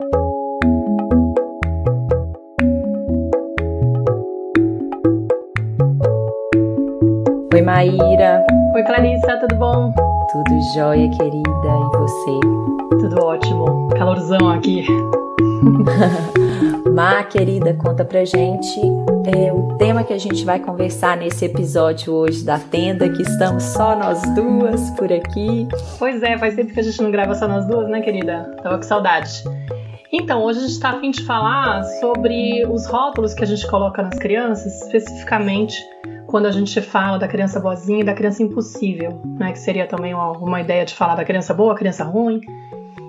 Oi, Maíra. Oi, Clarissa, tudo bom? Tudo jóia, querida. E você? Tudo ótimo. Calorzão aqui. Má, querida, conta pra gente é, o tema que a gente vai conversar nesse episódio hoje da tenda, que estamos só nós duas por aqui. Pois é, faz tempo que a gente não grava só nós duas, né, querida? Tava com saudade. Então, hoje a gente está a fim de falar sobre os rótulos que a gente coloca nas crianças, especificamente quando a gente fala da criança boazinha e da criança impossível, né? Que seria também uma, uma ideia de falar da criança boa, criança ruim.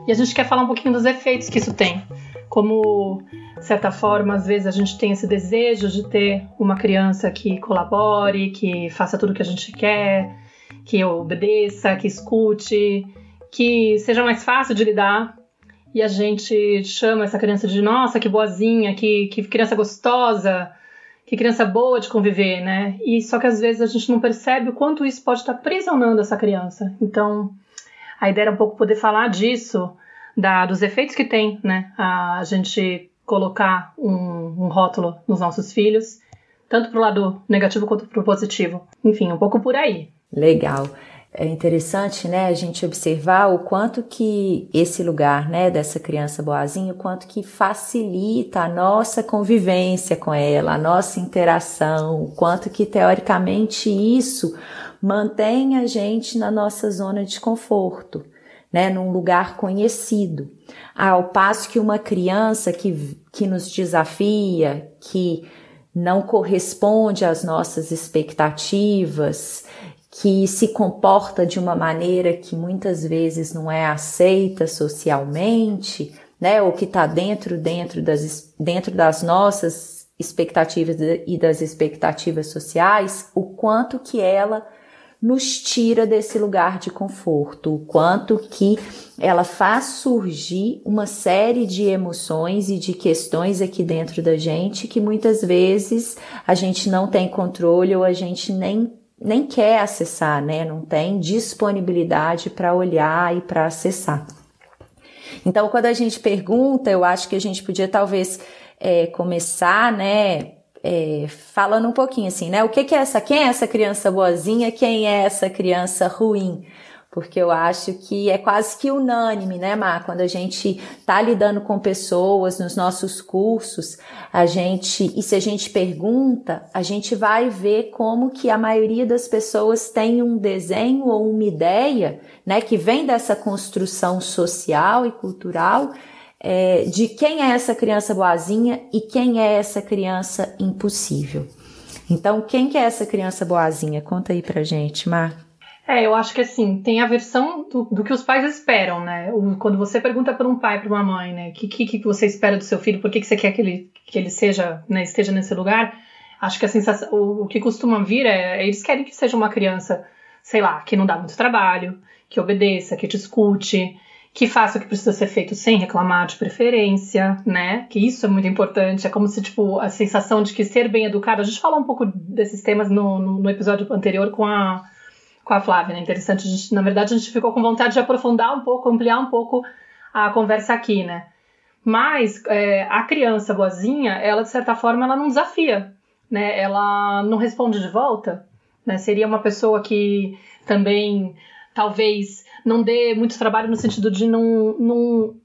E a gente quer falar um pouquinho dos efeitos que isso tem. Como, de certa forma, às vezes a gente tem esse desejo de ter uma criança que colabore, que faça tudo o que a gente quer, que obedeça, que escute, que seja mais fácil de lidar e a gente chama essa criança de nossa, que boazinha, que, que criança gostosa, que criança boa de conviver, né? E só que às vezes a gente não percebe o quanto isso pode estar prisionando essa criança. Então, a ideia era um pouco poder falar disso, da, dos efeitos que tem, né? A, gente colocar um, um rótulo nos nossos filhos, tanto pro lado negativo quanto pro positivo. Enfim, um pouco por aí. Legal é interessante, né, a gente observar o quanto que esse lugar, né, dessa criança boazinha, o quanto que facilita a nossa convivência com ela, a nossa interação, o quanto que teoricamente isso mantém a gente na nossa zona de conforto, né, num lugar conhecido. Ao passo que uma criança que, que nos desafia, que não corresponde às nossas expectativas, que se comporta de uma maneira que muitas vezes não é aceita socialmente, né, ou que está dentro, dentro, das, dentro das nossas expectativas e das expectativas sociais, o quanto que ela nos tira desse lugar de conforto, o quanto que ela faz surgir uma série de emoções e de questões aqui dentro da gente que muitas vezes a gente não tem controle ou a gente nem nem quer acessar, né? Não tem disponibilidade para olhar e para acessar. Então, quando a gente pergunta, eu acho que a gente podia talvez é, começar, né? É, falando um pouquinho assim, né? O que, que é essa? Quem é essa criança boazinha? Quem é essa criança ruim? Porque eu acho que é quase que unânime, né, Mar? Quando a gente tá lidando com pessoas nos nossos cursos, a gente, e se a gente pergunta, a gente vai ver como que a maioria das pessoas tem um desenho ou uma ideia, né, que vem dessa construção social e cultural é, de quem é essa criança boazinha e quem é essa criança impossível. Então, quem que é essa criança boazinha? Conta aí pra gente, Mar. É, eu acho que assim, tem a versão do, do que os pais esperam, né? O, quando você pergunta para um pai, para uma mãe, né, o que, que, que, você espera do seu filho, por que, que você quer que ele, que ele seja, né, esteja nesse lugar, acho que a sensação, o, o que costuma vir é, eles querem que seja uma criança, sei lá, que não dá muito trabalho, que obedeça, que te escute, que faça o que precisa ser feito sem reclamar de preferência, né? Que isso é muito importante. É como se, tipo, a sensação de que ser bem educado. A gente falou um pouco desses temas no, no, no episódio anterior com a com a Flávia, né? Interessante. A gente, na verdade, a gente ficou com vontade de aprofundar um pouco, ampliar um pouco a conversa aqui, né? Mas é, a criança boazinha, ela de certa forma, ela não desafia, né? Ela não responde de volta, né? Seria uma pessoa que também talvez não dê muito trabalho no sentido de não, não,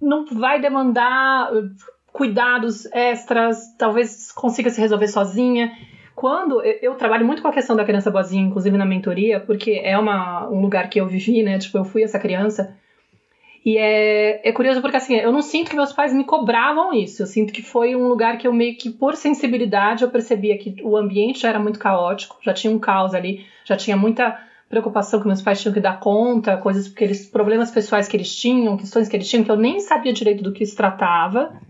não vai demandar cuidados extras, talvez consiga se resolver sozinha quando eu, trabalho muito com a questão da criança boazinha, inclusive na mentoria, porque é uma, um lugar que eu vivi, né? Tipo, eu fui essa criança. E é, é curioso porque assim, eu não sinto que meus pais me cobravam isso. Eu sinto que foi um lugar que eu meio que, por sensibilidade, eu percebia que o ambiente já era muito caótico, já tinha um caos ali, já tinha muita preocupação que meus pais tinham que dar conta, coisas porque eles, problemas pessoais que eles tinham, questões que eles tinham, que eu nem sabia direito do que se tratava.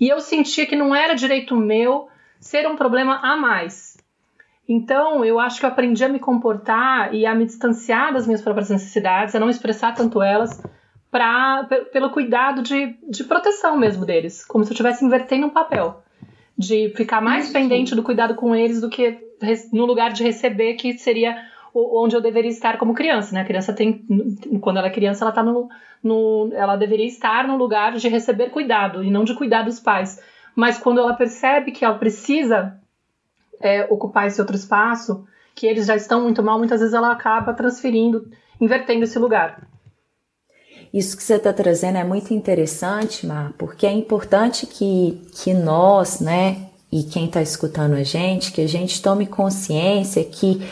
E eu sentia que não era direito meu ser um problema a mais. Então, eu acho que eu aprendi a me comportar e a me distanciar das minhas próprias necessidades, a não expressar tanto elas, pra, pelo cuidado de, de proteção mesmo deles, como se eu estivesse invertendo um papel. De ficar mais Isso. pendente do cuidado com eles do que no lugar de receber, que seria onde eu deveria estar como criança, né? A criança tem, quando ela é criança, ela tá no, no, ela deveria estar no lugar de receber cuidado e não de cuidar dos pais. Mas quando ela percebe que ela precisa é, ocupar esse outro espaço, que eles já estão muito mal, muitas vezes ela acaba transferindo, invertendo esse lugar. Isso que você está trazendo é muito interessante, Mar, porque é importante que, que nós, né, e quem está escutando a gente, que a gente tome consciência que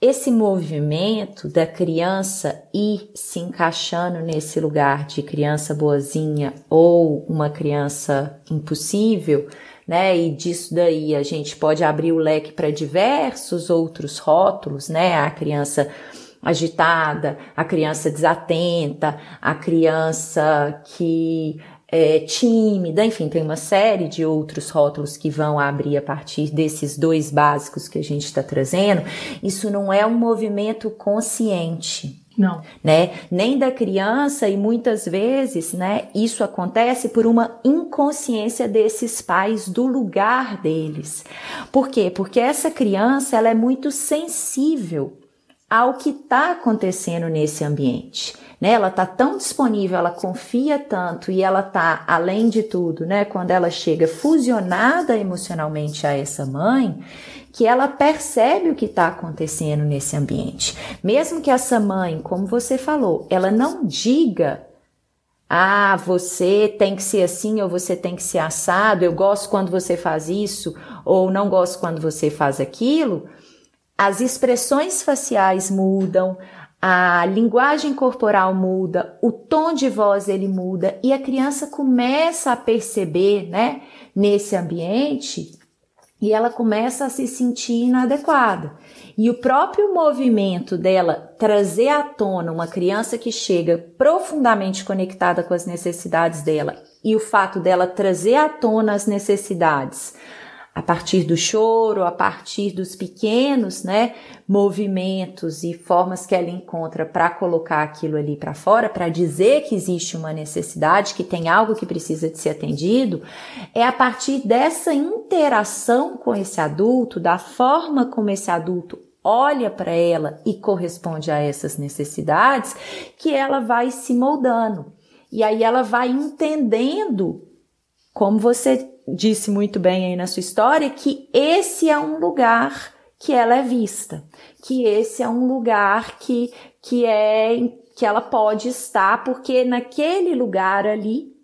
esse movimento da criança ir se encaixando nesse lugar de criança boazinha ou uma criança impossível, né? E disso daí a gente pode abrir o leque para diversos outros rótulos, né? A criança agitada, a criança desatenta, a criança que é, tímida, enfim, tem uma série de outros rótulos que vão abrir a partir desses dois básicos que a gente está trazendo. Isso não é um movimento consciente. Não. Né? Nem da criança, e muitas vezes, né, isso acontece por uma inconsciência desses pais do lugar deles. Por quê? Porque essa criança, ela é muito sensível ao que está acontecendo nesse ambiente né? Ela tá tão disponível, ela confia tanto e ela tá, além de tudo, né? Quando ela chega fusionada emocionalmente a essa mãe, que ela percebe o que está acontecendo nesse ambiente. Mesmo que essa mãe, como você falou, ela não diga ah, você tem que ser assim ou você tem que ser assado, eu gosto quando você faz isso ou não gosto quando você faz aquilo. As expressões faciais mudam, a linguagem corporal muda, o tom de voz ele muda e a criança começa a perceber, né, nesse ambiente e ela começa a se sentir inadequada. E o próprio movimento dela trazer à tona uma criança que chega profundamente conectada com as necessidades dela e o fato dela trazer à tona as necessidades a partir do choro, a partir dos pequenos, né, movimentos e formas que ela encontra para colocar aquilo ali para fora, para dizer que existe uma necessidade, que tem algo que precisa de ser atendido, é a partir dessa interação com esse adulto, da forma como esse adulto olha para ela e corresponde a essas necessidades, que ela vai se moldando. E aí ela vai entendendo como você disse muito bem aí na sua história, que esse é um lugar que ela é vista, que esse é um lugar que, que é que ela pode estar, porque naquele lugar ali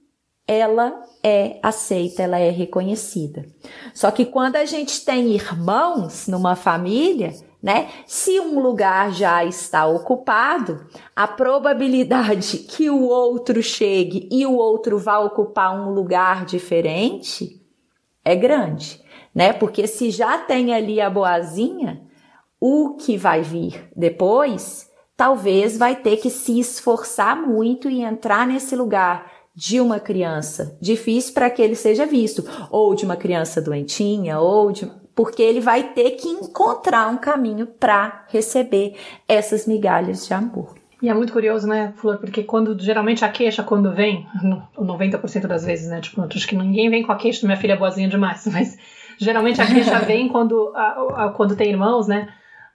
ela é aceita, ela é reconhecida. Só que quando a gente tem irmãos numa família, né? Se um lugar já está ocupado, a probabilidade que o outro chegue e o outro vá ocupar um lugar diferente é grande, né? Porque se já tem ali a boazinha, o que vai vir depois talvez vai ter que se esforçar muito e entrar nesse lugar de uma criança difícil para que ele seja visto, ou de uma criança doentinha, ou de porque ele vai ter que encontrar um caminho para receber essas migalhas de amor. E é muito curioso, né, Flor? Porque quando geralmente a queixa, quando vem, 90% das vezes, né? Tipo, acho que ninguém vem com a queixa, minha filha é boazinha demais, mas geralmente a queixa vem quando, a, a, quando tem irmãos, né?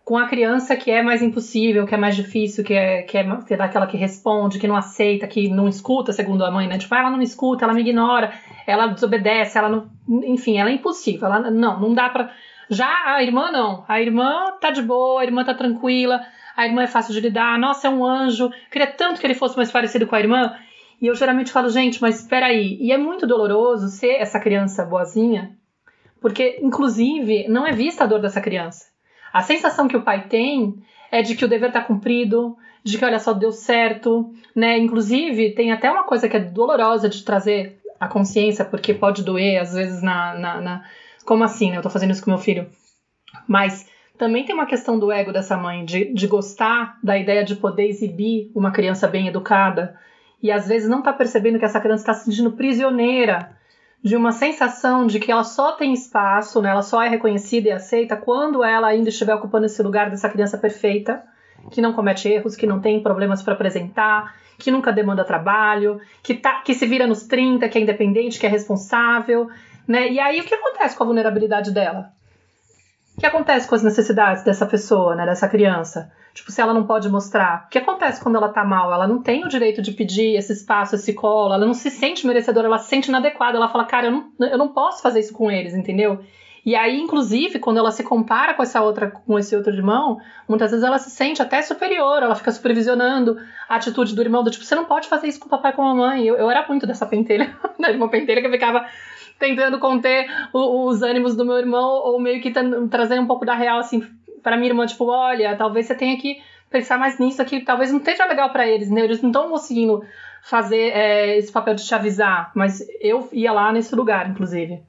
Com a criança que é mais impossível, que é mais difícil, que é, que é, que é daquela que responde, que não aceita, que não escuta, segundo a mãe, né? Tipo, ah, ela não me escuta, ela me ignora, ela desobedece, ela não. Enfim, ela é impossível. Ela, não, não dá pra. Já a irmã não. A irmã tá de boa, a irmã tá tranquila, a irmã é fácil de lidar, nossa, é um anjo. Queria tanto que ele fosse mais parecido com a irmã. E eu geralmente falo, gente, mas espera aí. E é muito doloroso ser essa criança boazinha, porque, inclusive, não é vista a dor dessa criança. A sensação que o pai tem é de que o dever está cumprido, de que, olha só, deu certo, né? Inclusive, tem até uma coisa que é dolorosa de trazer a consciência, porque pode doer, às vezes, na. na, na... Como assim, né? Eu tô fazendo isso com meu filho. Mas também tem uma questão do ego dessa mãe, de, de gostar da ideia de poder exibir uma criança bem educada. E às vezes não tá percebendo que essa criança está se sentindo prisioneira de uma sensação de que ela só tem espaço, né? ela só é reconhecida e aceita quando ela ainda estiver ocupando esse lugar dessa criança perfeita, que não comete erros, que não tem problemas para apresentar, que nunca demanda trabalho, que, tá, que se vira nos 30, que é independente, que é responsável, né? E aí o que acontece com a vulnerabilidade dela? O que acontece com as necessidades dessa pessoa, né, dessa criança? Tipo, se ela não pode mostrar. O que acontece quando ela tá mal? Ela não tem o direito de pedir esse espaço, esse colo, ela não se sente merecedora, ela se sente inadequada. Ela fala, cara, eu não, eu não posso fazer isso com eles, entendeu? E aí, inclusive, quando ela se compara com essa outra, com esse outro irmão, muitas vezes ela se sente até superior, ela fica supervisionando a atitude do irmão, do tipo, você não pode fazer isso com o papai e com a mamãe. Eu, eu era muito dessa pentelha, né? Uma pentelha que ficava tentando conter o, os ânimos do meu irmão, ou meio que trazer um pouco da real, assim, para minha irmã, tipo, olha, talvez você tenha que pensar mais nisso aqui, talvez não esteja legal para eles, né? Eles não estão conseguindo fazer é, esse papel de te avisar, mas eu ia lá nesse lugar, inclusive.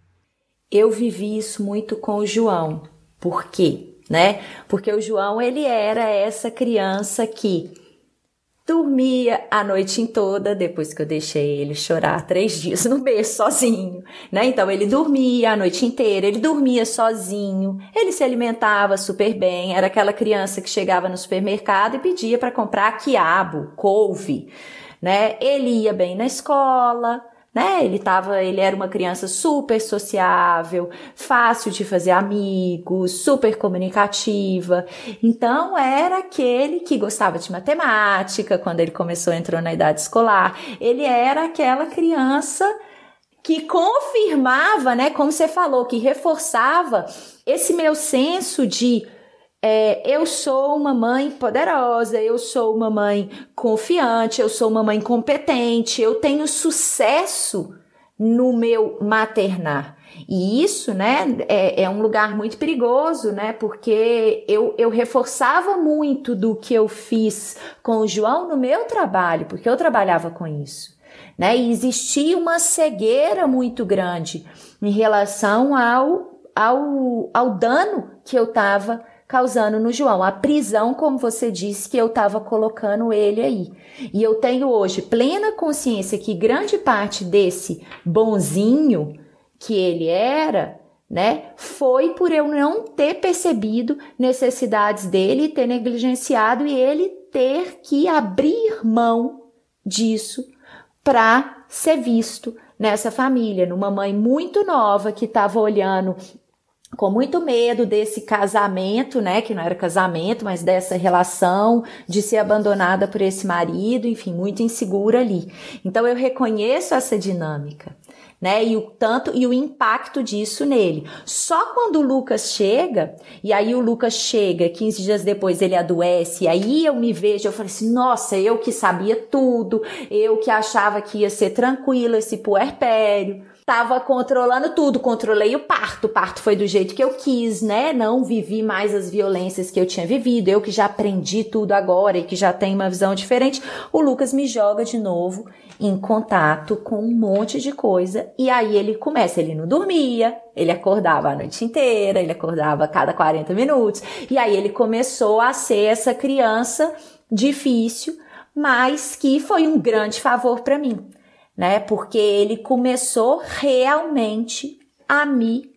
Eu vivi isso muito com o João. Por quê? Né? Porque o João, ele era essa criança que dormia a noite toda, depois que eu deixei ele chorar três dias no berço sozinho, né? Então ele dormia a noite inteira, ele dormia sozinho, ele se alimentava super bem, era aquela criança que chegava no supermercado e pedia para comprar quiabo, couve, né? Ele ia bem na escola, né? Ele tava, ele era uma criança super sociável, fácil de fazer amigos, super comunicativa. Então era aquele que gostava de matemática quando ele começou entrou na idade escolar. Ele era aquela criança que confirmava, né, como você falou, que reforçava esse meu senso de é, eu sou uma mãe poderosa, eu sou uma mãe confiante, eu sou uma mãe competente, eu tenho sucesso no meu maternar. E isso, né, é, é, um lugar muito perigoso, né, porque eu, eu reforçava muito do que eu fiz com o João no meu trabalho, porque eu trabalhava com isso, né, e existia uma cegueira muito grande em relação ao, ao, ao dano que eu estava causando no João. A prisão, como você disse, que eu estava colocando ele aí. E eu tenho hoje plena consciência que grande parte desse bonzinho que ele era, né, foi por eu não ter percebido necessidades dele, ter negligenciado e ele ter que abrir mão disso para ser visto nessa família, numa mãe muito nova que estava olhando com muito medo desse casamento, né, que não era casamento, mas dessa relação de ser abandonada por esse marido, enfim, muito insegura ali. Então eu reconheço essa dinâmica, né, e o tanto e o impacto disso nele. Só quando o Lucas chega, e aí o Lucas chega, 15 dias depois ele adoece, e aí eu me vejo, eu falei assim: "Nossa, eu que sabia tudo, eu que achava que ia ser tranquilo esse puerpério, tava controlando tudo, controlei o parto, o parto foi do jeito que eu quis, né? Não vivi mais as violências que eu tinha vivido, eu que já aprendi tudo agora e que já tenho uma visão diferente. O Lucas me joga de novo em contato com um monte de coisa. E aí ele começa, ele não dormia, ele acordava a noite inteira, ele acordava a cada 40 minutos. E aí ele começou a ser essa criança difícil, mas que foi um grande favor para mim né? Porque ele começou realmente a me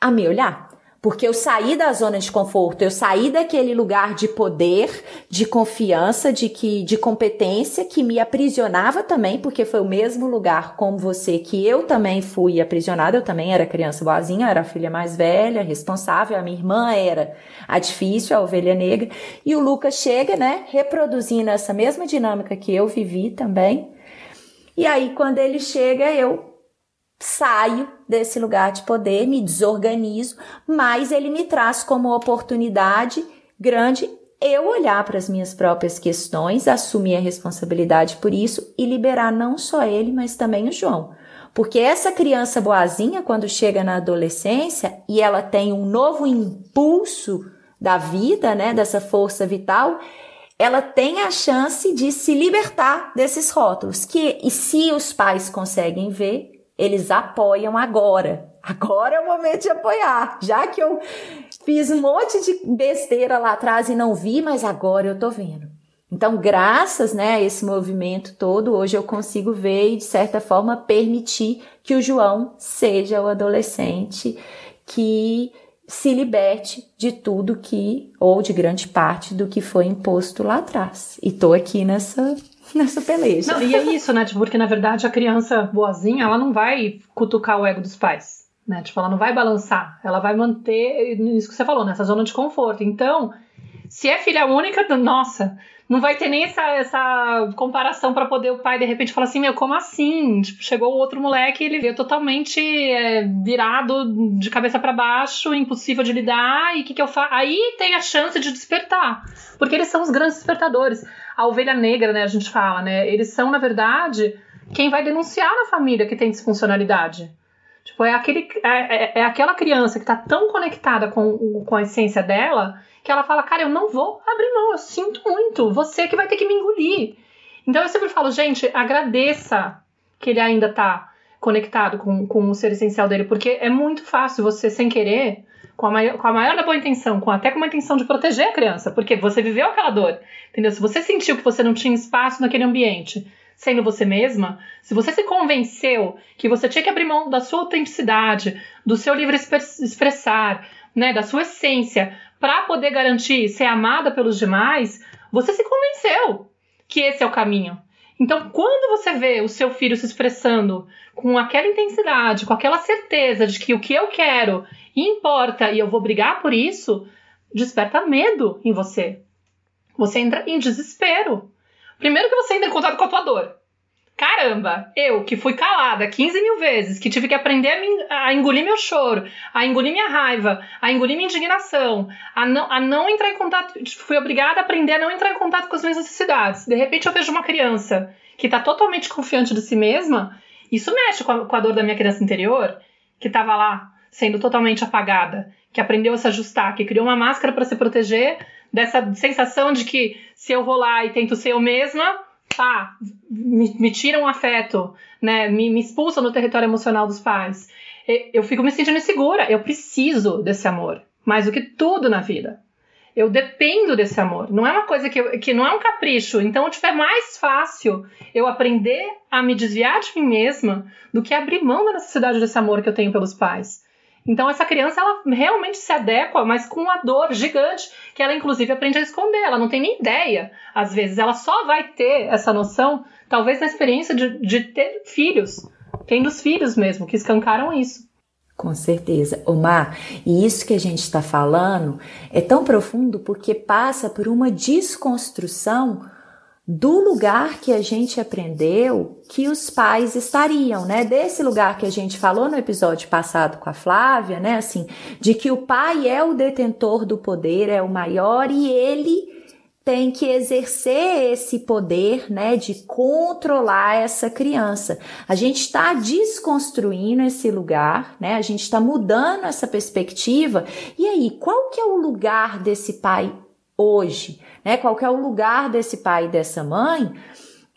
a me olhar. Porque eu saí da zona de conforto, eu saí daquele lugar de poder, de confiança, de que de competência que me aprisionava também, porque foi o mesmo lugar como você que eu também fui aprisionada, eu também era criança boazinha, era a filha mais velha, responsável, a minha irmã era a difícil, a ovelha negra, e o Lucas chega, né, reproduzindo essa mesma dinâmica que eu vivi também, e aí, quando ele chega, eu saio desse lugar de poder, me desorganizo, mas ele me traz como oportunidade grande eu olhar para as minhas próprias questões, assumir a responsabilidade por isso e liberar não só ele, mas também o João. Porque essa criança boazinha, quando chega na adolescência e ela tem um novo impulso da vida, né, dessa força vital, ela tem a chance de se libertar desses rótulos. Que, e se os pais conseguem ver, eles apoiam agora. Agora é o momento de apoiar. Já que eu fiz um monte de besteira lá atrás e não vi, mas agora eu tô vendo. Então, graças né, a esse movimento todo, hoje eu consigo ver e, de certa forma, permitir que o João seja o adolescente que se liberte de tudo que, ou de grande parte do que foi imposto lá atrás. E tô aqui nessa, nessa peleja. Não, e é isso, né? Tipo, porque na verdade a criança boazinha, ela não vai cutucar o ego dos pais. né? Tipo, ela não vai balançar, ela vai manter isso que você falou, nessa zona de conforto. Então, se é filha única, nossa, não vai ter nem essa, essa comparação para poder o pai de repente falar assim: meu, como assim? Tipo, chegou outro moleque ele veio totalmente é, virado de cabeça para baixo, impossível de lidar, e o que, que eu faço? Aí tem a chance de despertar, porque eles são os grandes despertadores. A ovelha negra, né, a gente fala, né? Eles são, na verdade, quem vai denunciar na família que tem disfuncionalidade. Tipo, é, aquele, é, é, é aquela criança que está tão conectada com, com a essência dela que ela fala, cara, eu não vou abrir mão, eu sinto muito, você que vai ter que me engolir. Então eu sempre falo, gente, agradeça que ele ainda tá conectado com, com o ser essencial dele, porque é muito fácil você, sem querer, com a, maior, com a maior da boa intenção, com até com uma intenção de proteger a criança, porque você viveu aquela dor, entendeu? Se você sentiu que você não tinha espaço naquele ambiente, sendo você mesma, se você se convenceu que você tinha que abrir mão da sua autenticidade, do seu livre expressar, né, da sua essência, para poder garantir ser amada pelos demais, você se convenceu que esse é o caminho. Então, quando você vê o seu filho se expressando com aquela intensidade, com aquela certeza de que o que eu quero importa e eu vou brigar por isso, desperta medo em você. Você entra em desespero. Primeiro que você entra em contato com a tua dor. Caramba, eu que fui calada 15 mil vezes, que tive que aprender a, me, a, engolir meu choro, a engolir minha raiva, a engolir minha indignação, a não, a não entrar em contato, fui obrigada a aprender a não entrar em contato com as minhas necessidades. De repente eu vejo uma criança que está totalmente confiante de si mesma, isso mexe com a, com a dor da minha criança interior, que estava lá sendo totalmente apagada, que aprendeu a se ajustar, que criou uma máscara para se proteger dessa sensação de que se eu vou lá e tento ser eu mesma, pá, me, me tiram um afeto, né? Me, me expulsam do território emocional dos pais. Eu fico me sentindo insegura. Eu preciso desse amor. Mais do que tudo na vida. Eu dependo desse amor. Não é uma coisa que, que não é um capricho. Então, tipo, é mais fácil eu aprender a me desviar de mim mesma do que abrir mão da necessidade desse amor que eu tenho pelos pais. Então essa criança ela realmente se adequa, mas com uma dor gigante que ela inclusive aprende a esconder. Ela não tem nem ideia. Às vezes ela só vai ter essa noção, talvez na experiência de, de ter filhos, tendo os filhos mesmo que escancaram isso. Com certeza. Omar, e isso que a gente está falando é tão profundo porque passa por uma desconstrução do lugar que a gente aprendeu que os pais estariam, né? Desse lugar que a gente falou no episódio passado com a Flávia, né? Assim, de que o pai é o detentor do poder, é o maior e ele tem que exercer esse poder, né, de controlar essa criança. A gente está desconstruindo esse lugar, né? A gente está mudando essa perspectiva. E aí, qual que é o lugar desse pai hoje? Né? Qual é o lugar desse pai e dessa mãe?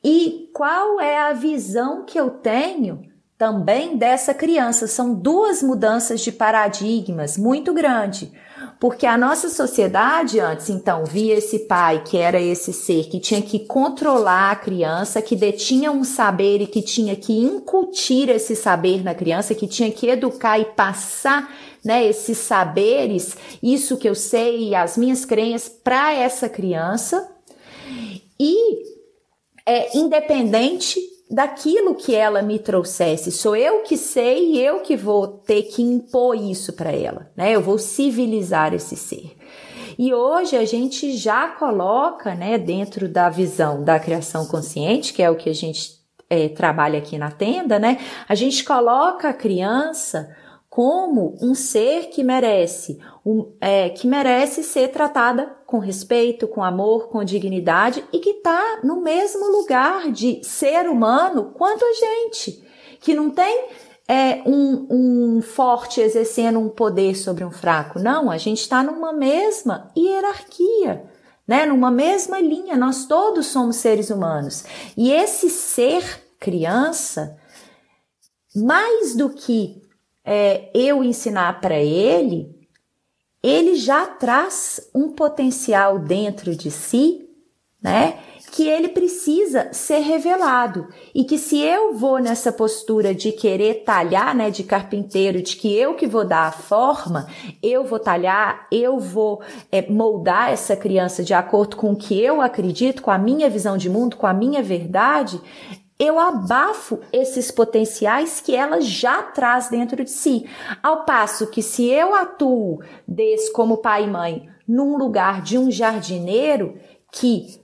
E qual é a visão que eu tenho também dessa criança? São duas mudanças de paradigmas muito grandes. Porque a nossa sociedade antes, então, via esse pai que era esse ser que tinha que controlar a criança, que detinha um saber e que tinha que incutir esse saber na criança, que tinha que educar e passar né, esses saberes, isso que eu sei, as minhas crenças para essa criança. E é independente daquilo que ela me trouxesse. Sou eu que sei e eu que vou ter que impor isso para ela, né? Eu vou civilizar esse ser. E hoje a gente já coloca, né, dentro da visão da criação consciente, que é o que a gente é, trabalha aqui na tenda, né? A gente coloca a criança como um ser que merece, um, é, que merece ser tratada com respeito, com amor, com dignidade e que está no mesmo lugar de ser humano quanto a gente, que não tem é, um, um forte exercendo um poder sobre um fraco. Não, a gente está numa mesma hierarquia. Né, numa mesma linha, nós todos somos seres humanos. E esse ser criança, mais do que é, eu ensinar para ele, ele já traz um potencial dentro de si, né? Que ele precisa ser revelado e que se eu vou nessa postura de querer talhar, né, de carpinteiro, de que eu que vou dar a forma, eu vou talhar, eu vou é, moldar essa criança de acordo com o que eu acredito, com a minha visão de mundo, com a minha verdade, eu abafo esses potenciais que ela já traz dentro de si. Ao passo que se eu atuo desse como pai e mãe num lugar de um jardineiro que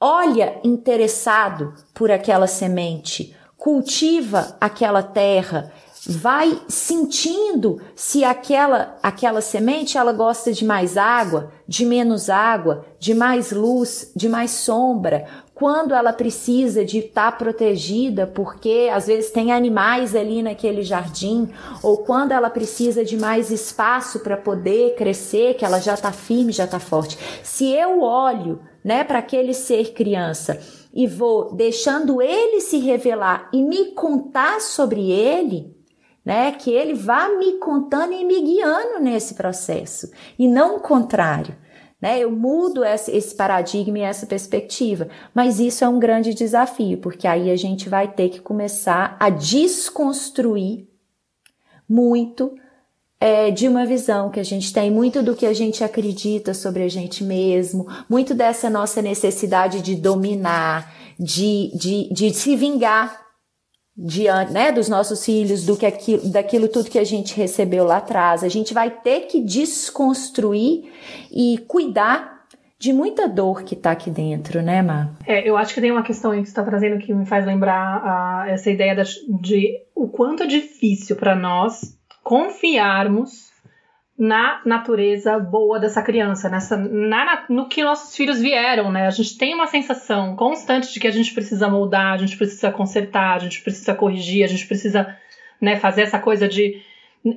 olha interessado por aquela semente, cultiva aquela terra, vai sentindo se aquela aquela semente ela gosta de mais água, de menos água, de mais luz, de mais sombra, quando ela precisa de estar tá protegida, porque às vezes tem animais ali naquele jardim, ou quando ela precisa de mais espaço para poder crescer, que ela já está firme, já está forte. Se eu olho, né, para aquele ser criança e vou deixando ele se revelar e me contar sobre ele, né? Que ele vá me contando e me guiando nesse processo e não o contrário. Né? Eu mudo esse paradigma e essa perspectiva, mas isso é um grande desafio, porque aí a gente vai ter que começar a desconstruir muito é, de uma visão que a gente tem, muito do que a gente acredita sobre a gente mesmo, muito dessa nossa necessidade de dominar, de, de, de se vingar diante, né, dos nossos filhos, do que aquilo, daquilo tudo que a gente recebeu lá atrás. A gente vai ter que desconstruir e cuidar de muita dor que está aqui dentro, né, Má? É, eu acho que tem uma questão aí que você está trazendo que me faz lembrar essa ideia de, de o quanto é difícil para nós confiarmos na natureza boa dessa criança, nessa, na, no que nossos filhos vieram, né? A gente tem uma sensação constante de que a gente precisa moldar, a gente precisa consertar, a gente precisa corrigir, a gente precisa né, fazer essa coisa de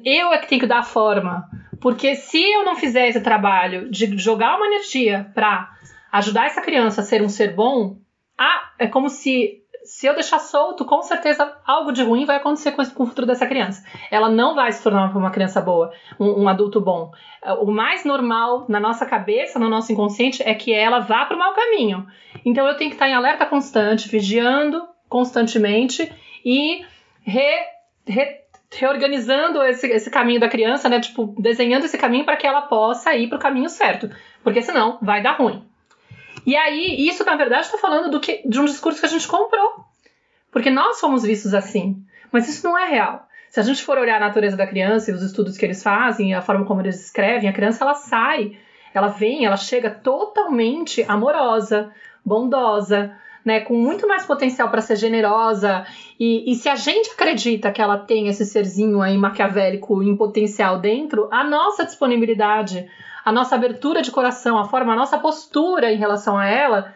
eu é que tenho que dar a forma. Porque se eu não fizer esse trabalho de jogar uma energia para ajudar essa criança a ser um ser bom, ah, é como se se eu deixar solto, com certeza algo de ruim vai acontecer com, o futuro dessa criança. Ela não vai se tornar uma criança boa, um, um, adulto bom. O mais normal na nossa cabeça, no nosso inconsciente, é que ela vá para o mau caminho. Então eu tenho que estar em alerta constante, vigiando constantemente e re, re, reorganizando esse, esse caminho da criança, né? Tipo, desenhando esse caminho para que ela possa ir para o caminho certo. Porque senão vai dar ruim. E aí, isso na verdade está falando do que, de um discurso que a gente comprou. Porque nós fomos vistos assim. Mas isso não é real. Se a gente for olhar a natureza da criança e os estudos que eles fazem, a forma como eles escrevem, a criança ela sai, ela vem, ela chega totalmente amorosa, bondosa, né, com muito mais potencial para ser generosa. E, e, se a gente acredita que ela tem esse serzinho aí maquiavélico em potencial dentro, a nossa disponibilidade, a nossa abertura de coração, a forma, a nossa postura em relação a ela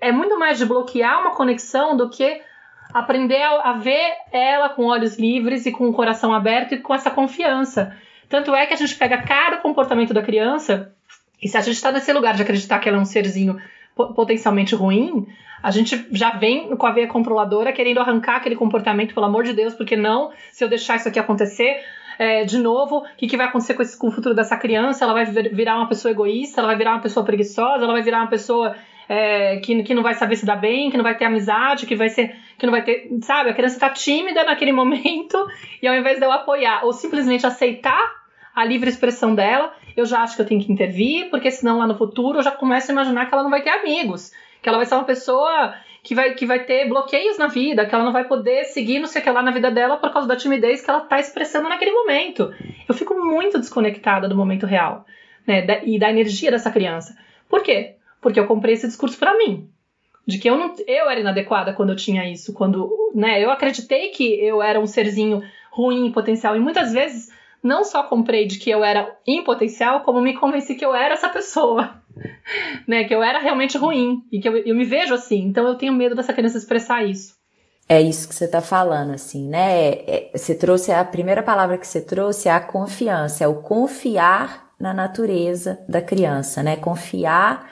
é muito mais de bloquear uma conexão do que aprender a, ver ela com olhos livres e com o coração aberto e com essa confiança. Tanto é que a gente pega cada comportamento da criança e se a gente está nesse lugar de acreditar que ela é um serzinho potencialmente ruim, a gente já vem com a veia controladora querendo arrancar aquele comportamento, pelo amor de Deus, porque não, se eu deixar isso aqui acontecer, é, de novo, o que, que vai acontecer com, esse, com o futuro dessa criança? Ela vai virar uma pessoa egoísta, ela vai virar uma pessoa preguiçosa, ela vai virar uma pessoa é, que, que não vai saber se dar bem, que não vai ter amizade, que vai ser. que não vai ter. Sabe, a criança tá tímida naquele momento, e ao invés de eu apoiar ou simplesmente aceitar a livre expressão dela, eu já acho que eu tenho que intervir, porque senão lá no futuro eu já começo a imaginar que ela não vai ter amigos, que ela vai ser uma pessoa que vai, que vai ter bloqueios na vida, que ela não vai poder seguir não sei o que lá na vida dela por causa da timidez que ela está expressando naquele momento. Eu fico muito desconectada do momento real, né? Da, e da energia dessa criança. Por quê? Porque eu comprei esse discurso para mim. De que eu não eu era inadequada quando eu tinha isso, quando, né, eu acreditei que eu era um serzinho ruim em potencial e muitas vezes não só comprei de que eu era em potencial, como me convenci que eu era essa pessoa. né? Que eu era realmente ruim e que eu, eu me vejo assim. Então eu tenho medo dessa criança expressar isso. É isso que você está falando, assim, né? É, você trouxe a primeira palavra que você trouxe é a confiança, é o confiar na natureza da criança, né? Confiar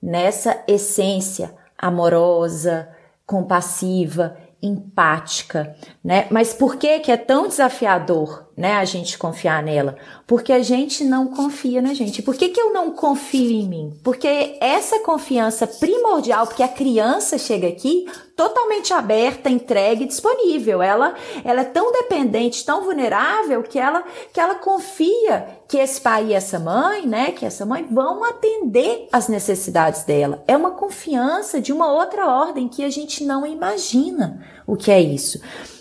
nessa essência amorosa, compassiva, empática, né? Mas por que que é tão desafiador né, a gente confiar nela? Porque a gente não confia na gente. Por que, que eu não confio em mim? Porque essa confiança primordial, porque a criança chega aqui totalmente aberta, entregue, disponível. Ela, ela é tão dependente, tão vulnerável que ela, que ela confia que esse pai e essa mãe, né, que essa mãe vão atender as necessidades dela. É uma confiança de uma outra ordem que a gente não imagina o que é isso.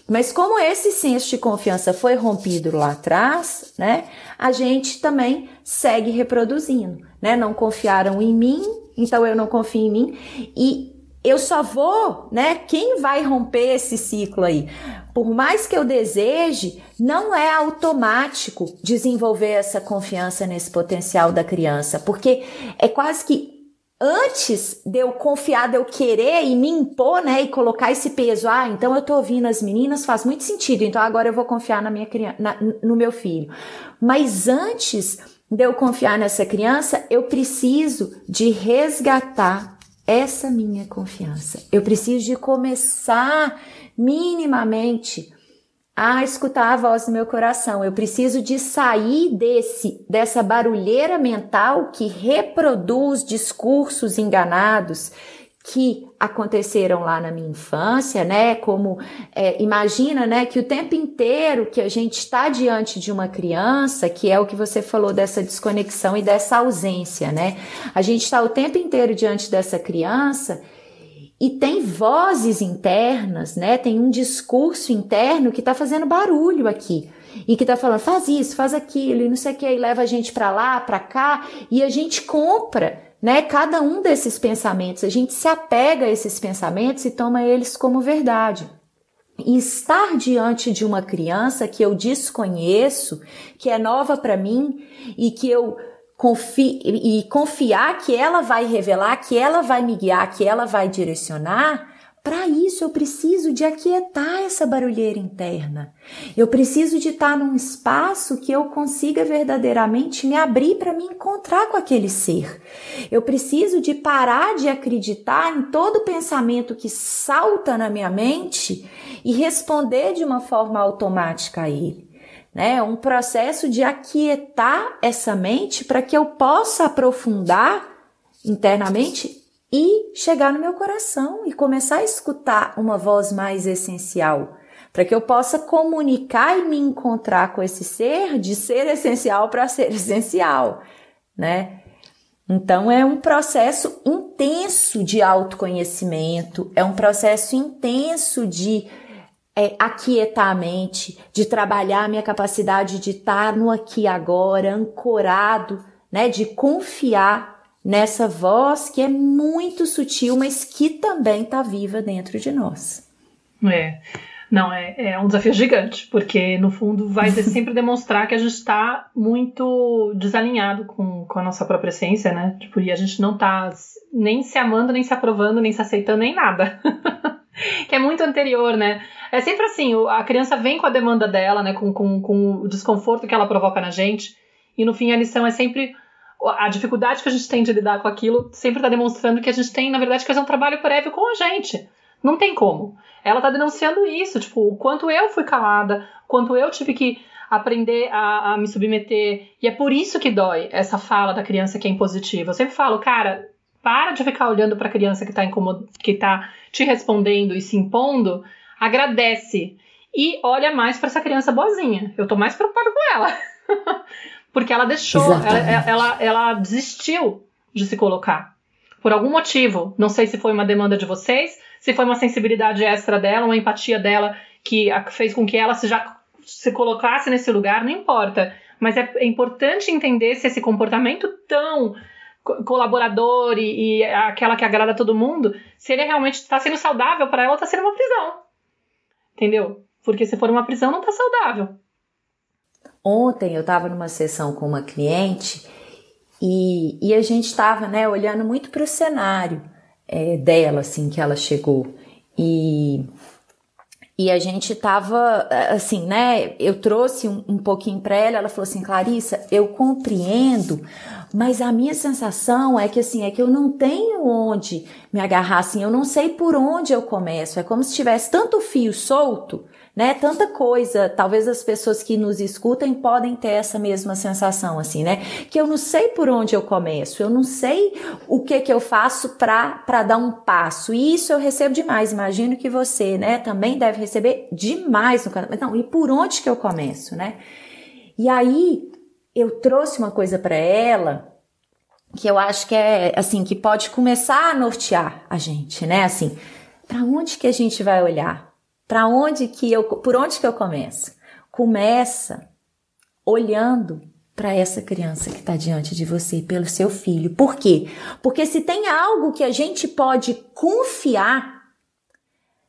Mas como esse senso de confiança foi rompido lá atrás, né, a gente também segue reproduzindo, né? Não confiaram em mim, então eu não confio em mim e eu só vou, né? Quem vai romper esse ciclo aí? Por mais que eu deseje, não é automático desenvolver essa confiança nesse potencial da criança, porque é quase que antes de eu confiar, de eu querer e me impor, né, e colocar esse peso, ah, então eu tô ouvindo as meninas, faz muito sentido, então agora eu vou confiar na minha criança, na, no meu filho. Mas antes de eu confiar nessa criança, eu preciso de resgatar essa minha confiança. Eu preciso de começar minimamente a escutar a voz do meu coração. Eu preciso de sair desse dessa barulheira mental que reproduz discursos enganados que aconteceram lá na minha infância, né? Como é, imagina, né, que o tempo inteiro que a gente está diante de uma criança, que é o que você falou dessa desconexão e dessa ausência, né? A gente está o tempo inteiro diante dessa criança e tem vozes internas, né? Tem um discurso interno que está fazendo barulho aqui e que está falando faz isso, faz aquilo e não sei o que, e leva a gente para lá, para cá e a gente compra, né? Cada um desses pensamentos, a gente se apega a esses pensamentos e toma eles como verdade. E estar diante de uma criança que eu desconheço, que é nova para mim e que eu confi e confiar que ela vai revelar, que ela vai me guiar, que ela vai direcionar, para isso eu preciso de aquietar essa barulheira interna. Eu preciso de estar num espaço que eu consiga verdadeiramente me abrir para me encontrar com aquele ser. Eu preciso de parar de acreditar em todo pensamento que salta na minha mente e responder de uma forma automática a ele né? Um processo de aquietar essa mente para que eu possa aprofundar internamente e chegar no meu coração e começar a escutar uma voz mais essencial, para que eu possa comunicar e me encontrar com esse ser de ser essencial para ser essencial, né? Então é um processo intenso de autoconhecimento, é um processo intenso de é, aquietar a mente, de trabalhar a minha capacidade de estar no aqui e agora, ancorado, né, de confiar nessa voz que é muito sutil, mas que também está viva dentro de nós. É. Não, é, é, um desafio gigante, porque no fundo vai sempre demonstrar que a gente está muito desalinhado com, com a nossa própria essência, né? Tipo, e a gente não está nem se amando, nem se aprovando, nem se aceitando, nem nada. que é muito anterior, né? É sempre assim, a criança vem com a demanda dela, né? Com, com, com o desconforto que ela provoca na gente. E no fim a lição é sempre a dificuldade que a gente tem de lidar com aquilo sempre está demonstrando que a gente tem, na verdade, que fazer um trabalho prévio com a gente. Não tem como. Ela está denunciando isso, tipo, o quanto eu fui calada, quanto eu tive que aprender a, a, me submeter. E é por isso que dói essa fala da criança que é impositiva. Eu sempre falo, cara, para de ficar olhando para a criança que está incomod... que tá te respondendo e se impondo, agradece e olha mais para essa criança boazinha. Eu tô mais preocupada com ela. Porque ela deixou, ela, ela, ela desistiu de se colocar. Por algum motivo. Não sei se foi uma demanda de vocês, se foi uma sensibilidade extra dela, uma empatia dela que fez com que ela se já se colocasse nesse lugar, não importa. Mas é, é importante entender se esse comportamento tão colaborador e, e, aquela que agrada todo mundo, se ele realmente está sendo saudável para ela, está sendo uma prisão. Entendeu? Porque se for uma prisão, não está saudável. Ontem eu estava numa sessão com uma cliente e, e a gente estava né, olhando muito para o cenário é, dela, assim, que ela chegou. E e a gente tava, assim, né? Eu trouxe um, um pouquinho para ela, ela falou assim: Clarissa, eu compreendo, mas a minha sensação é que, assim, é que eu não tenho onde me agarrar, assim, eu não sei por onde eu começo. É como se tivesse tanto fio solto, né? Tanta coisa, talvez as pessoas que nos escutem podem ter essa mesma sensação, assim, né? Que eu não sei por onde eu começo, eu não sei o que que eu faço para dar um passo. E isso eu recebo demais. Imagino que você, né, também deve receber demais no canal. Não, e por onde que eu começo, né? E aí eu trouxe uma coisa para ela que eu acho que é assim que pode começar a nortear a gente, né? Assim, para onde que a gente vai olhar? Para onde que eu, por onde que eu começo? Começa olhando para essa criança que está diante de você, pelo seu filho. Por quê? Porque se tem algo que a gente pode confiar,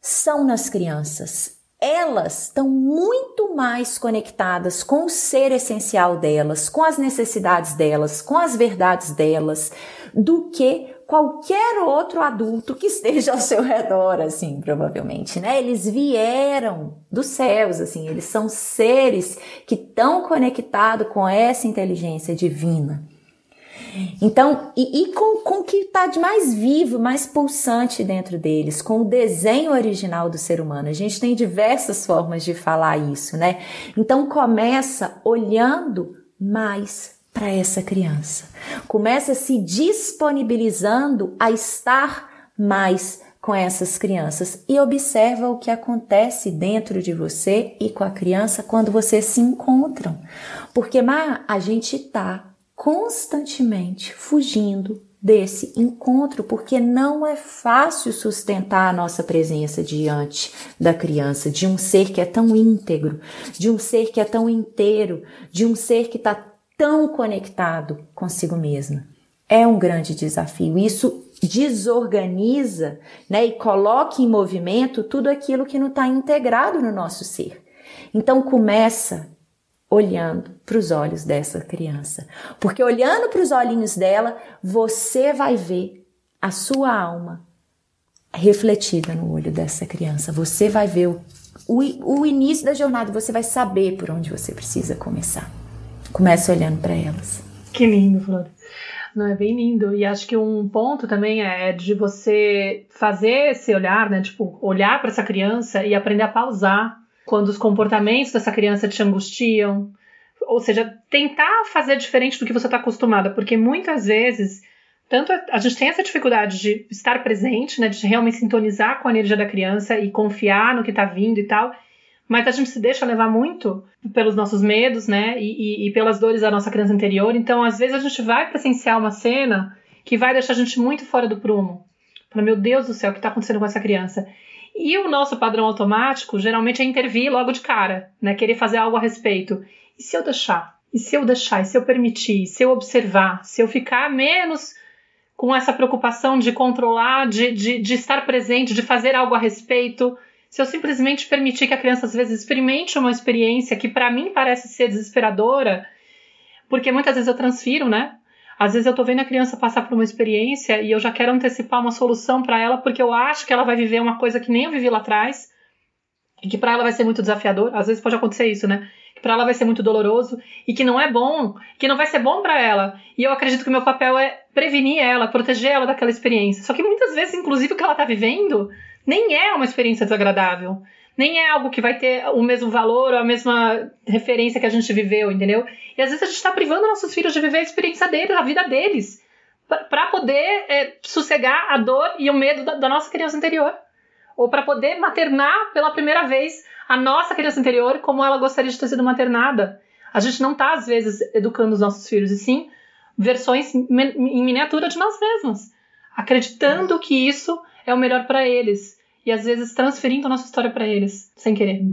são nas crianças. Elas estão muito mais conectadas com o ser essencial delas, com as necessidades delas, com as verdades delas, do que qualquer outro adulto que esteja ao seu redor, assim, provavelmente, né? Eles vieram dos céus, assim, eles são seres que estão conectados com essa inteligência divina. Então, e, e com, com o que está de mais vivo, mais pulsante dentro deles, com o desenho original do ser humano. A gente tem diversas formas de falar isso, né? Então, começa olhando mais para essa criança. Começa se disponibilizando a estar mais com essas crianças e observa o que acontece dentro de você e com a criança quando vocês se encontram. Porque Mar, a gente está constantemente fugindo desse encontro, porque não é fácil sustentar a nossa presença diante da criança, de um ser que é tão íntegro, de um ser que é tão inteiro, de um ser que está tão conectado consigo mesma. É um grande desafio. Isso desorganiza né, e coloca em movimento tudo aquilo que não está integrado no nosso ser. Então começa olhando para os olhos dessa criança, porque olhando para os olhinhos dela, você vai ver a sua alma refletida no olho dessa criança. Você vai ver o, o, o início da jornada, você vai saber por onde você precisa começar. Comece olhando para elas. Que lindo, Flor. Não, é bem lindo. E acho que um ponto também é de você fazer esse olhar, né? Tipo, olhar para essa criança e aprender a pausar quando os comportamentos dessa criança te angustiam. Ou seja, tentar fazer diferente do que você está acostumada, porque muitas vezes, tanto a gente tem essa dificuldade de estar presente, né? De realmente sintonizar com a energia da criança e confiar no que está vindo e tal mas a gente se deixa levar muito pelos nossos medos, né? E, e, e, pelas dores da nossa criança interior. Então, às vezes, a gente vai presenciar uma cena que vai deixar a gente muito fora do prumo. Fala, meu Deus do céu, o que está acontecendo com essa criança? E o nosso padrão automático geralmente é intervir logo de cara, né? Querer fazer algo a respeito. E se eu deixar? E se eu deixar? E se eu permitir? E se eu observar? Se eu ficar menos com essa preocupação de controlar, de, de, de estar presente, de fazer algo a respeito? se eu simplesmente permitir que a criança às vezes experimente uma experiência que para mim parece ser desesperadora, porque muitas vezes eu transfiro, né? Às vezes eu tô vendo a criança passar por uma experiência e eu já quero antecipar uma solução para ela porque eu acho que ela vai viver uma coisa que nem eu vivi lá atrás e que para ela vai ser muito desafiador. Às vezes pode acontecer isso, né? Que para ela vai ser muito doloroso e que não é bom, que não vai ser bom para ela. E eu acredito que o meu papel é prevenir ela, proteger ela daquela experiência. Só que muitas vezes, inclusive, o que ela tá vivendo nem é uma experiência desagradável. Nem é algo que vai ter o mesmo valor ou a mesma referência que a gente viveu, entendeu? E às vezes a gente está privando nossos filhos de viver a experiência deles, a vida deles, para poder é, sossegar a dor e o medo da, da nossa criança interior. Ou para poder maternar pela primeira vez a nossa criança interior como ela gostaria de ter sido maternada. A gente não está, às vezes, educando os nossos filhos, e sim versões em miniatura de nós mesmos, acreditando que isso é o melhor para eles e às vezes transferindo a nossa história para eles, sem querer.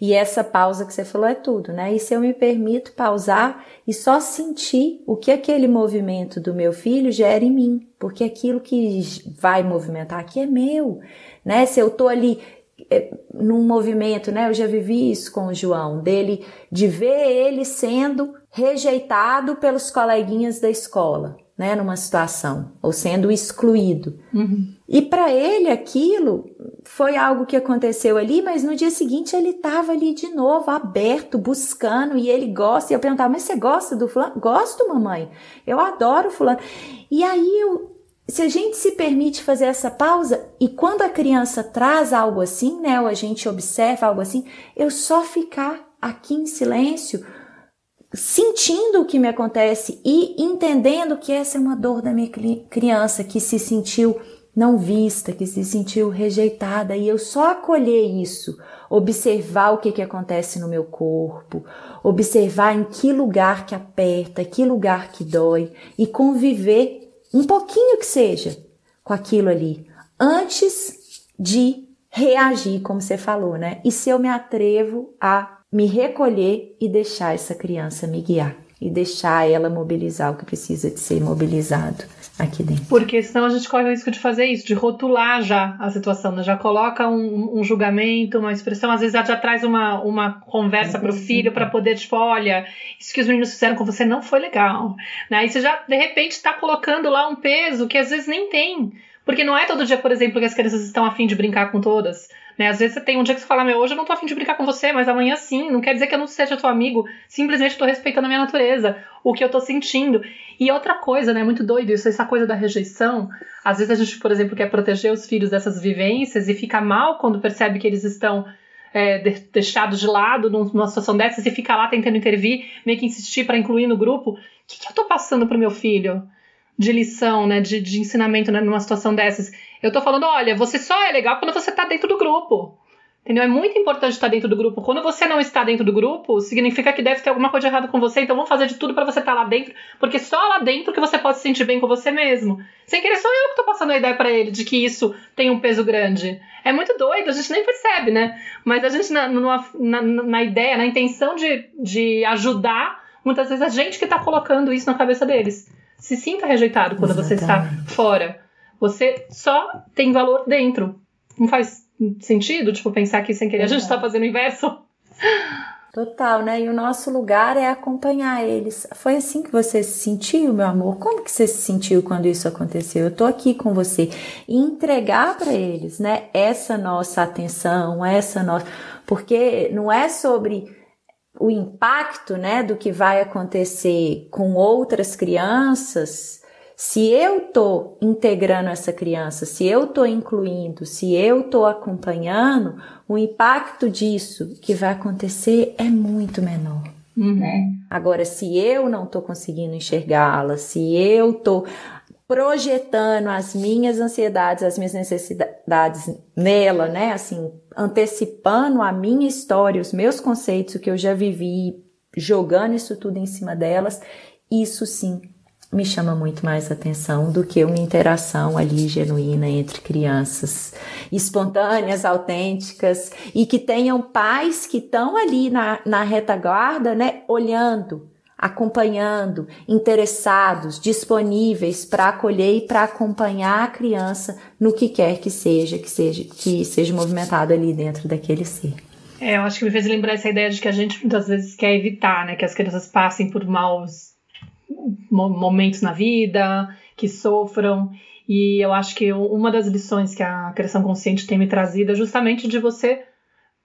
E essa pausa que você falou é tudo, né? E se eu me permito pausar e só sentir o que aquele movimento do meu filho gera em mim, porque aquilo que vai movimentar aqui é meu, né? Se eu tô ali é, num movimento, né? Eu já vivi isso com o João, dele de ver ele sendo rejeitado pelos coleguinhas da escola né, numa situação, ou sendo excluído. Uhum. E para ele aquilo foi algo que aconteceu ali, mas no dia seguinte ele estava ali de novo, aberto, buscando, e ele gosta. E eu perguntava, mas você gosta do fulano? Gosto, mamãe. Eu adoro fulano. E aí eu se a gente se permite fazer essa pausa e quando a criança traz algo assim, né, ou a gente observa algo assim, eu só ficar aqui em silêncio, sentindo o que me acontece e entendendo que essa é uma dor da minha criança que se sentiu não vista, que se sentiu rejeitada e eu só acolher isso, observar o que, que acontece no meu corpo, observar em que lugar que aperta, que lugar que dói e conviver um pouquinho que seja com aquilo ali, antes de reagir, como você falou, né? E se eu me atrevo a me recolher e deixar essa criança me guiar e deixar ela mobilizar o que precisa de ser mobilizado aqui dentro. Porque senão a gente corre o risco de fazer isso, de rotular já a situação, né? já coloca um, um, julgamento, uma expressão, às vezes já, já traz uma, uma conversa para o filho para poder, tipo, olha, isso que os meninos fizeram com você não foi legal. Né? Aí você já, de repente, está colocando lá um peso que às vezes nem tem. Porque não é todo dia, por exemplo, que as crianças estão afim de brincar com todas. Né? Às vezes você tem um dia que você fala, meu, hoje eu não tô afim de brincar com você, mas amanhã sim. Não quer dizer que eu não seja teu amigo. Simplesmente estou respeitando a minha natureza, o que eu tô sentindo. E outra coisa, né? Muito doido isso, essa coisa da rejeição. Às vezes a gente, por exemplo, quer proteger os filhos dessas vivências e fica mal quando percebe que eles estão é, deixados de lado numa situação dessas e fica lá tentando intervir, meio que insistir para incluir no grupo. O que, que eu tô passando pro meu filho? de lição, né, de, de ensinamento né, numa situação dessas. Eu tô falando, olha, você só é legal quando você tá dentro do grupo. Entendeu? É muito importante estar dentro do grupo. Quando você não está dentro do grupo, significa que deve ter alguma coisa errada com você. Então vamos fazer de tudo para você estar lá dentro, porque só lá dentro que você pode se sentir bem com você mesmo. Sem querer, sou eu que tô passando a ideia para ele de que isso tem um peso grande. É muito doido, a gente nem percebe, né? Mas a gente, na, na, na ideia, na intenção de, de ajudar, muitas vezes a gente que tá colocando isso na cabeça deles se sinta rejeitado quando Exatamente. você está fora. Você só tem valor dentro. Não faz sentido, tipo, pensar que sem querer a gente está fazendo o inverso? Total, né? E o nosso lugar é acompanhar eles. Foi assim que você se sentiu, meu amor? Como que você se sentiu quando isso aconteceu? Eu tô aqui com você. E entregar para eles, né? Essa nossa atenção, essa nossa. Porque não é sobre o impacto né, do que vai acontecer com outras crianças, se eu estou integrando essa criança, se eu estou incluindo, se eu estou acompanhando, o impacto disso que vai acontecer é muito menor. Uhum. Né? Agora, se eu não estou conseguindo enxergá-la, se eu estou projetando as minhas ansiedades, as minhas necessidades nela, né? Assim, antecipando a minha história, os meus conceitos, o que eu já vivi, jogando isso tudo em cima delas, isso sim me chama muito mais atenção do que uma interação ali genuína entre crianças, espontâneas, autênticas e que tenham pais que estão ali na, na retaguarda, né, olhando acompanhando, interessados, disponíveis para acolher e para acompanhar a criança no que quer que seja, que seja que seja movimentado ali dentro daquele ser. É, eu acho que me fez lembrar essa ideia de que a gente muitas vezes quer evitar, né, que as crianças passem por maus momentos na vida, que sofram. E eu acho que uma das lições que a criação consciente tem me trazido é justamente de você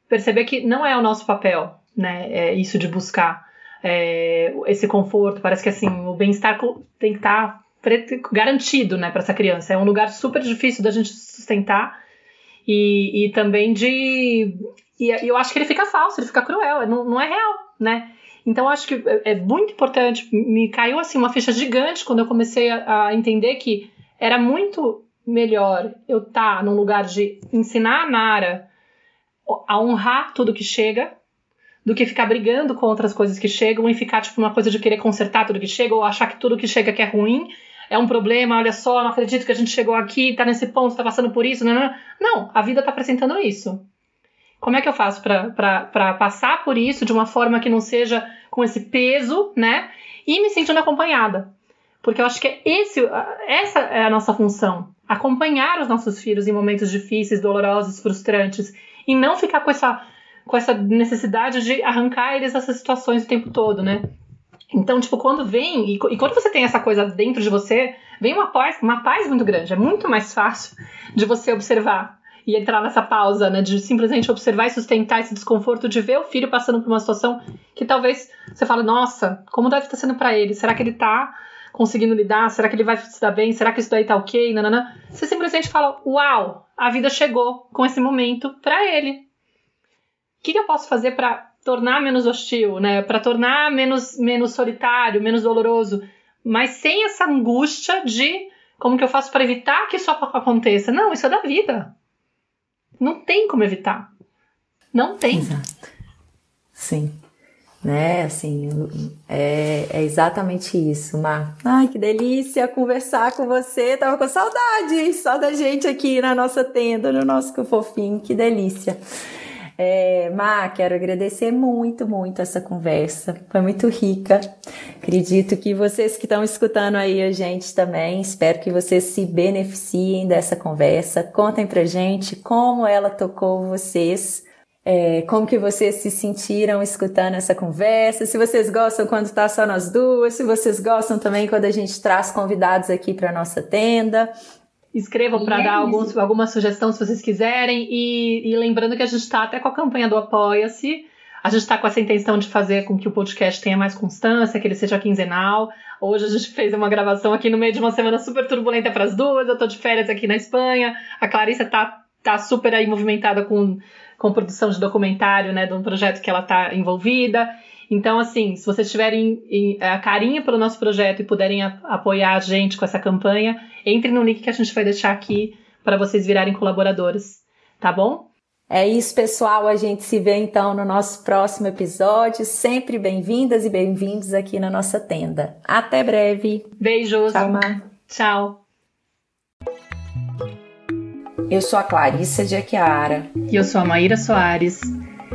perceber que não é o nosso papel, né, é isso de buscar é, esse conforto. Parece que assim o bem-estar tem que estar garantido, né, para essa criança. É um lugar super difícil da gente sustentar e, e também de e eu acho que ele fica falso, ele fica cruel, não, não é real, né? Então acho que é, é muito importante. Me caiu assim uma ficha gigante quando eu comecei a, a entender que era muito melhor eu estar tá num lugar de ensinar a Nara a honrar tudo que chega do que ficar brigando contra as coisas que chegam e ficar, tipo, uma coisa de querer consertar tudo que chega ou achar que tudo que chega que é ruim é um problema, olha só, não acredito que a gente chegou aqui, tá nesse ponto, tá passando por isso, não, não, não. a vida tá apresentando isso. Como é que eu faço para passar por isso de uma forma que não seja com esse peso, né? E me sentindo acompanhada. Porque eu acho que esse, essa é a nossa função. Acompanhar os nossos filhos em momentos difíceis, dolorosos, frustrantes. E não ficar com essa com essa necessidade de arrancar eles dessas situações o tempo todo, né? Então, tipo, quando vem, e, e, quando você tem essa coisa dentro de você, vem uma paz, uma paz muito grande. É muito mais fácil de você observar e entrar nessa pausa, né? De simplesmente observar e sustentar esse desconforto de ver o filho passando por uma situação que talvez você fala, nossa, como deve estar sendo para ele? Será que ele tá conseguindo lidar? Será que ele vai se dar bem? Será que isso daí tá ok? Nanana. Você simplesmente fala: Uau, a vida chegou com esse momento para ele. O que, que eu posso fazer para tornar menos hostil, né? Para tornar menos, menos solitário, menos doloroso, mas sem essa angústia de como que eu faço para evitar que isso aconteça? Não, isso é da vida. Não tem como evitar. Não tem. Exato. Sim. Né, assim, é, é exatamente isso, Mar. Ai, que delícia conversar com você. Tava com saudade só da gente aqui na nossa tenda, no nosso fofinho. Que delícia. É, Má, quero agradecer muito, muito essa conversa. Foi muito rica. Acredito que vocês que estão escutando aí a gente também, espero que vocês se beneficiem dessa conversa. Contem pra gente como ela tocou vocês. É, como que vocês se sentiram escutando essa conversa, se vocês gostam quando está só nós duas, se vocês gostam também quando a gente traz convidados aqui para nossa tenda. Escrevam para é dar alguns, alguma sugestão se vocês quiserem. E, e lembrando que a gente está até com a campanha do Apoia-se. A gente está com essa intenção de fazer com que o podcast tenha mais constância, que ele seja quinzenal. Hoje a gente fez uma gravação aqui no meio de uma semana super turbulenta para as duas. Eu estou de férias aqui na Espanha. A Clarissa está tá super aí movimentada com, com produção de documentário, né, de um projeto que ela está envolvida. Então, assim, se vocês tiverem a carinha pelo nosso projeto e puderem apoiar a gente com essa campanha, entre no link que a gente vai deixar aqui para vocês virarem colaboradores, tá bom? É isso, pessoal. A gente se vê então no nosso próximo episódio. Sempre bem-vindas e bem-vindos aqui na nossa tenda. Até breve. Beijos. Tchau, Mar. Tchau. Eu sou a Clarissa de Aquiara. E eu sou a Maíra Soares.